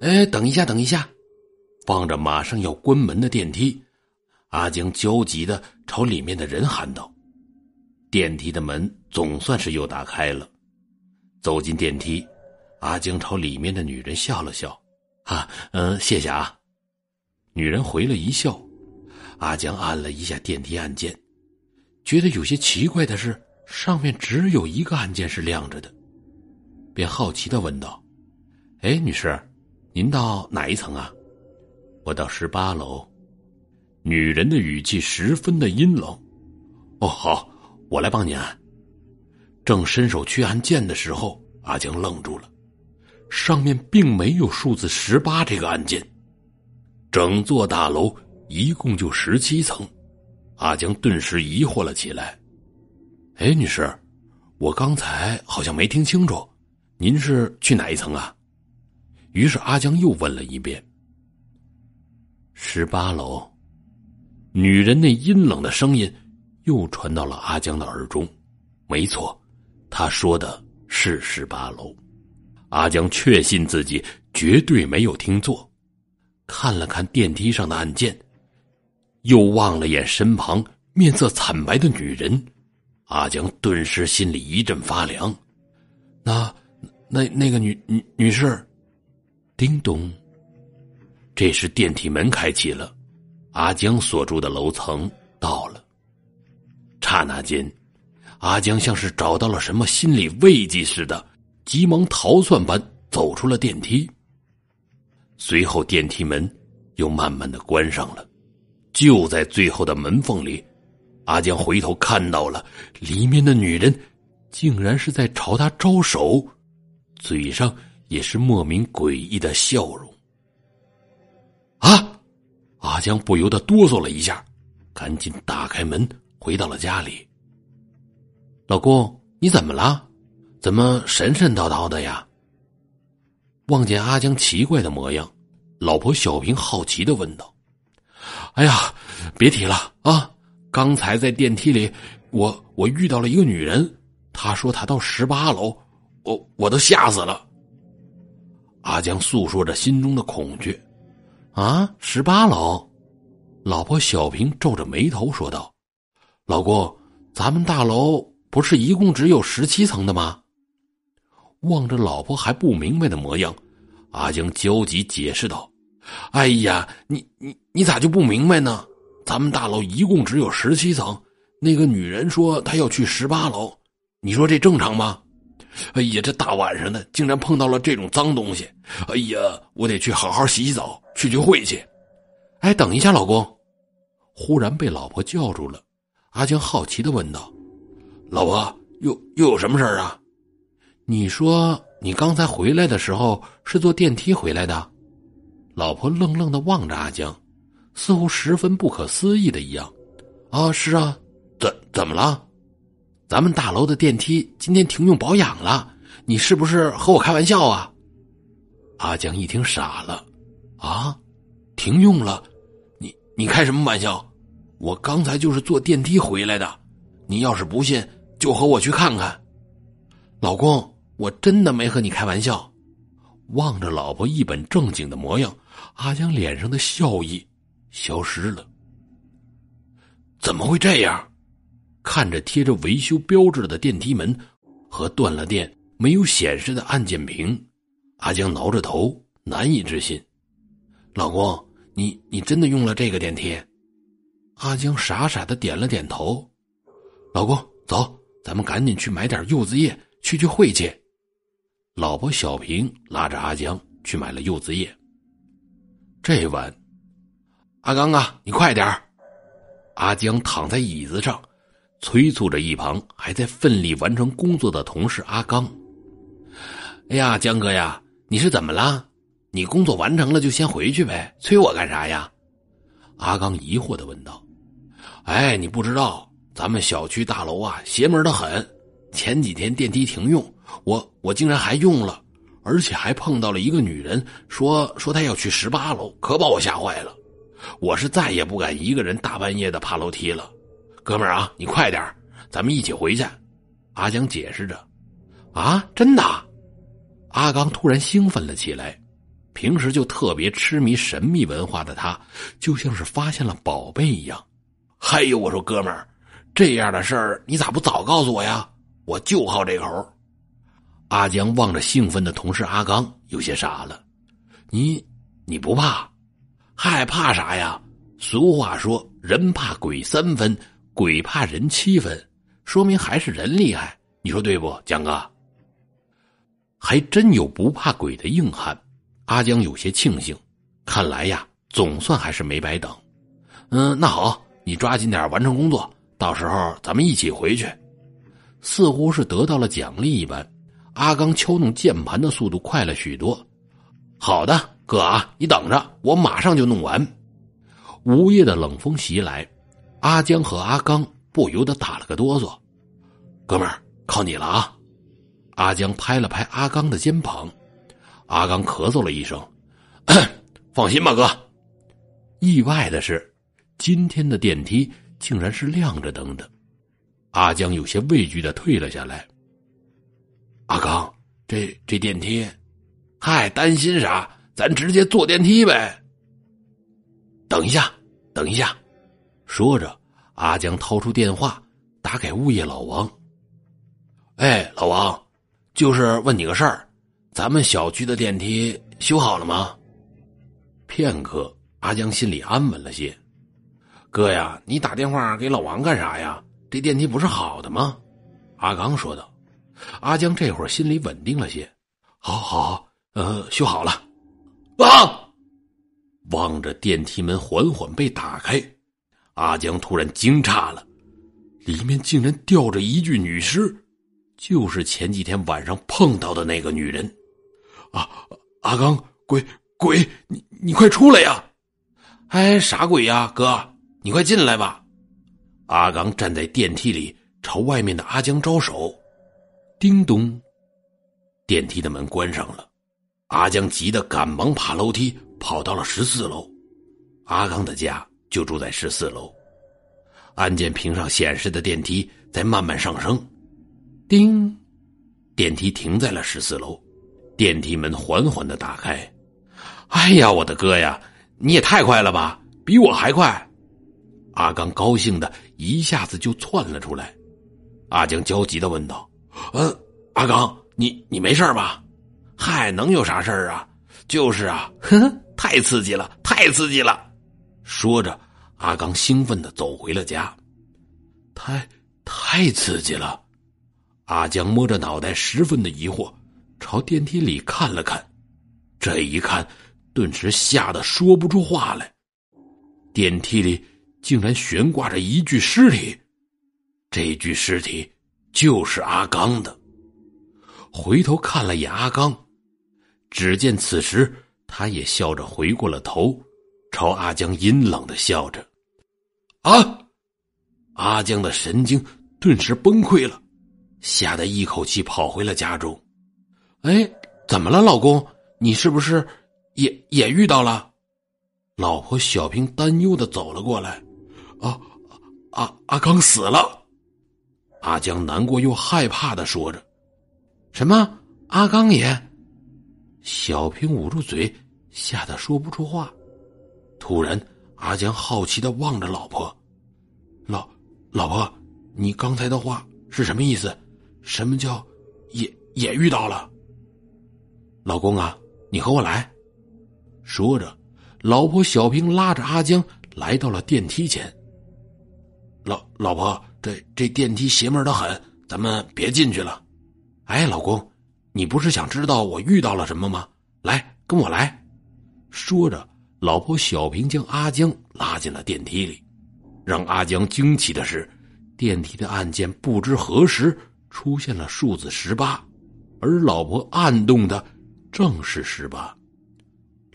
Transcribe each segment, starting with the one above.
哎，等一下，等一下！望着马上要关门的电梯，阿江焦急的朝里面的人喊道：“电梯的门总算是又打开了。”走进电梯，阿江朝里面的女人笑了笑：“啊，嗯，谢谢啊。”女人回了一笑。阿江按了一下电梯按键，觉得有些奇怪的是，上面只有一个按键是亮着的，便好奇的问道：“哎，女士，您到哪一层啊？”“我到十八楼。”女人的语气十分的阴冷。“哦，好，我来帮您按。”正伸手去按键的时候，阿江愣住了，上面并没有数字十八这个按键，整座大楼。一共就十七层，阿江顿时疑惑了起来。哎，女士，我刚才好像没听清楚，您是去哪一层啊？于是阿江又问了一遍。十八楼，女人那阴冷的声音又传到了阿江的耳中。没错，她说的是十八楼。阿江确信自己绝对没有听错，看了看电梯上的按键。又望了眼身旁面色惨白的女人，阿江顿时心里一阵发凉。那、那、那个女女女士，叮咚。这时电梯门开启了，阿江所住的楼层到了。刹那间，阿江像是找到了什么心理慰藉似的，急忙逃窜般走出了电梯。随后，电梯门又慢慢的关上了。就在最后的门缝里，阿江回头看到了里面的女人，竟然是在朝他招手，嘴上也是莫名诡异的笑容。啊！阿江不由得哆嗦了一下，赶紧打开门，回到了家里。老公，你怎么了？怎么神神叨叨的呀？望见阿江奇怪的模样，老婆小平好奇的问道。哎呀，别提了啊！刚才在电梯里，我我遇到了一个女人，她说她到十八楼，我我都吓死了。阿江诉说着心中的恐惧。啊，十八楼，老婆小平皱着眉头说道：“老公，咱们大楼不是一共只有十七层的吗？”望着老婆还不明白的模样，阿江焦急解释道。哎呀，你你你咋就不明白呢？咱们大楼一共只有十七层，那个女人说她要去十八楼，你说这正常吗？哎呀，这大晚上的竟然碰到了这种脏东西！哎呀，我得去好好洗洗澡，去去晦气。哎，等一下，老公！忽然被老婆叫住了，阿江好奇的问道：“老婆，又又有什么事儿啊？你说你刚才回来的时候是坐电梯回来的？”老婆愣愣的望着阿江，似乎十分不可思议的一样。啊，是啊，怎怎么了？咱们大楼的电梯今天停用保养了，你是不是和我开玩笑啊？阿江一听傻了，啊，停用了？你你开什么玩笑？我刚才就是坐电梯回来的，你要是不信，就和我去看看。老公，我真的没和你开玩笑。望着老婆一本正经的模样，阿江脸上的笑意消失了。怎么会这样？看着贴着维修标志的电梯门和断了电、没有显示的按键屏，阿江挠着头，难以置信。老公，你你真的用了这个电梯？阿江傻傻的点了点头。老公，走，咱们赶紧去买点柚子叶，去去晦气。老婆小平拉着阿江去买了柚子叶。这晚，阿刚啊，你快点儿阿江躺在椅子上，催促着一旁还在奋力完成工作的同事阿刚。哎呀，江哥呀，你是怎么了？你工作完成了就先回去呗，催我干啥呀？阿刚疑惑的问道。哎，你不知道，咱们小区大楼啊，邪门的很。前几天电梯停用。我我竟然还用了，而且还碰到了一个女人，说说她要去十八楼，可把我吓坏了。我是再也不敢一个人大半夜的爬楼梯了。哥们儿啊，你快点咱们一起回去。阿江解释着。啊，真的？阿刚突然兴奋了起来。平时就特别痴迷神秘文化的他，就像是发现了宝贝一样。还有，我说哥们儿，这样的事儿你咋不早告诉我呀？我就好这口。阿江望着兴奋的同事阿刚，有些傻了。你你不怕？害怕啥呀？俗话说，人怕鬼三分，鬼怕人七分，说明还是人厉害。你说对不，江哥？还真有不怕鬼的硬汉。阿江有些庆幸，看来呀，总算还是没白等。嗯，那好，你抓紧点完成工作，到时候咱们一起回去。似乎是得到了奖励一般，阿刚敲弄键盘的速度快了许多。好的，哥啊，你等着，我马上就弄完。午夜的冷风袭来，阿江和阿刚不由得打了个哆嗦。哥们儿，靠你了啊！阿江拍了拍阿刚的肩膀。阿刚咳嗽了一声：“ 放心吧，哥。”意外的是，今天的电梯竟然是亮着灯的。阿江有些畏惧的退了下来。阿刚，这这电梯，嗨，担心啥？咱直接坐电梯呗。等一下，等一下，说着，阿江掏出电话打给物业老王。哎，老王，就是问你个事儿。咱们小区的电梯修好了吗？片刻，阿江心里安稳了些。哥呀，你打电话给老王干啥呀？这电梯不是好的吗？阿刚说道。阿江这会儿心里稳定了些。好，好，呃，修好了。啊！望着电梯门缓缓被打开，阿江突然惊诧了，里面竟然吊着一具女尸，就是前几天晚上碰到的那个女人。啊，阿刚，鬼鬼，你你快出来呀！哎，啥鬼呀，哥，你快进来吧。阿刚站在电梯里，朝外面的阿江招手。叮咚，电梯的门关上了。阿江急得赶忙爬楼梯，跑到了十四楼。阿刚的家就住在十四楼。按键屏上显示的电梯在慢慢上升。叮，电梯停在了十四楼。电梯门缓缓的打开，哎呀，我的哥呀，你也太快了吧，比我还快！阿刚高兴的一下子就窜了出来。阿江焦急的问道：“嗯，阿刚，你你没事吧？嗨，能有啥事儿啊？就是啊，哼，太刺激了，太刺激了！”说着，阿刚兴奋的走回了家。太太刺激了！阿江摸着脑袋，十分的疑惑。朝电梯里看了看，这一看，顿时吓得说不出话来。电梯里竟然悬挂着一具尸体，这具尸体就是阿刚的。回头看了眼阿刚，只见此时他也笑着回过了头，朝阿江阴冷的笑着。啊！阿江的神经顿时崩溃了，吓得一口气跑回了家中。哎，怎么了，老公？你是不是也也遇到了？老婆小平担忧的走了过来。啊，阿阿刚死了。阿江难过又害怕的说着。什么？阿刚也？小平捂住嘴，吓得说不出话。突然，阿江好奇的望着老婆。老老婆，你刚才的话是什么意思？什么叫也也遇到了？老公啊，你和我来。说着，老婆小平拉着阿江来到了电梯前。老老婆，这这电梯邪门的很，咱们别进去了。哎，老公，你不是想知道我遇到了什么吗？来，跟我来。说着，老婆小平将阿江拉进了电梯里。让阿江惊奇的是，电梯的按键不知何时出现了数字十八，而老婆按动的。正是十八，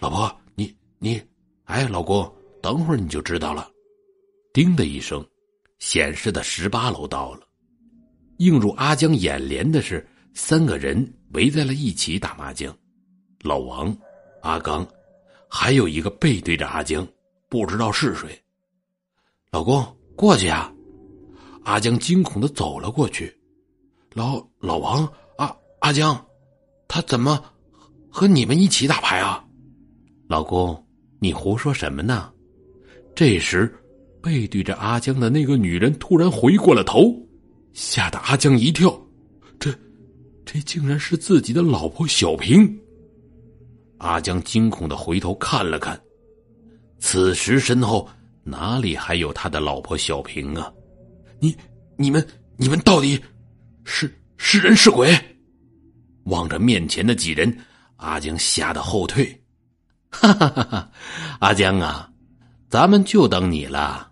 老婆，你你，哎，老公，等会儿你就知道了。叮的一声，显示的十八楼到了。映入阿江眼帘的是三个人围在了一起打麻将，老王、阿刚，还有一个背对着阿江，不知道是谁。老公，过去啊！阿江惊恐的走了过去。老老王，阿阿江，他怎么？和你们一起打牌啊？老公，你胡说什么呢？这时，背对着阿江的那个女人突然回过了头，吓得阿江一跳。这，这竟然是自己的老婆小平。阿江惊恐的回头看了看，此时身后哪里还有他的老婆小平啊？你、你们、你们到底是是人是鬼？望着面前的几人，阿江吓得后退。哈哈哈哈！阿江啊，咱们就等你了。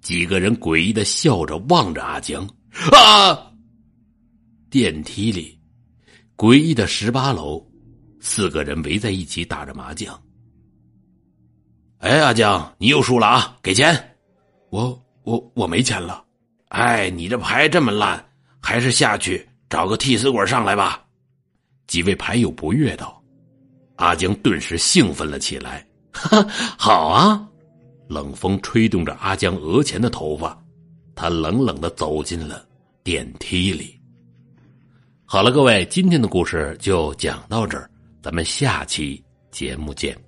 几个人诡异的笑着望着阿江。啊！电梯里，诡异的十八楼，四个人围在一起打着麻将。哎，阿江，你又输了啊！给钱。我我我没钱了。哎，你这牌这么烂，还是下去找个替死鬼上来吧。几位牌友不悦道。阿江顿时兴奋了起来，哈，好啊！冷风吹动着阿江额前的头发，他冷冷的走进了电梯里。好了，各位，今天的故事就讲到这儿，咱们下期节目见。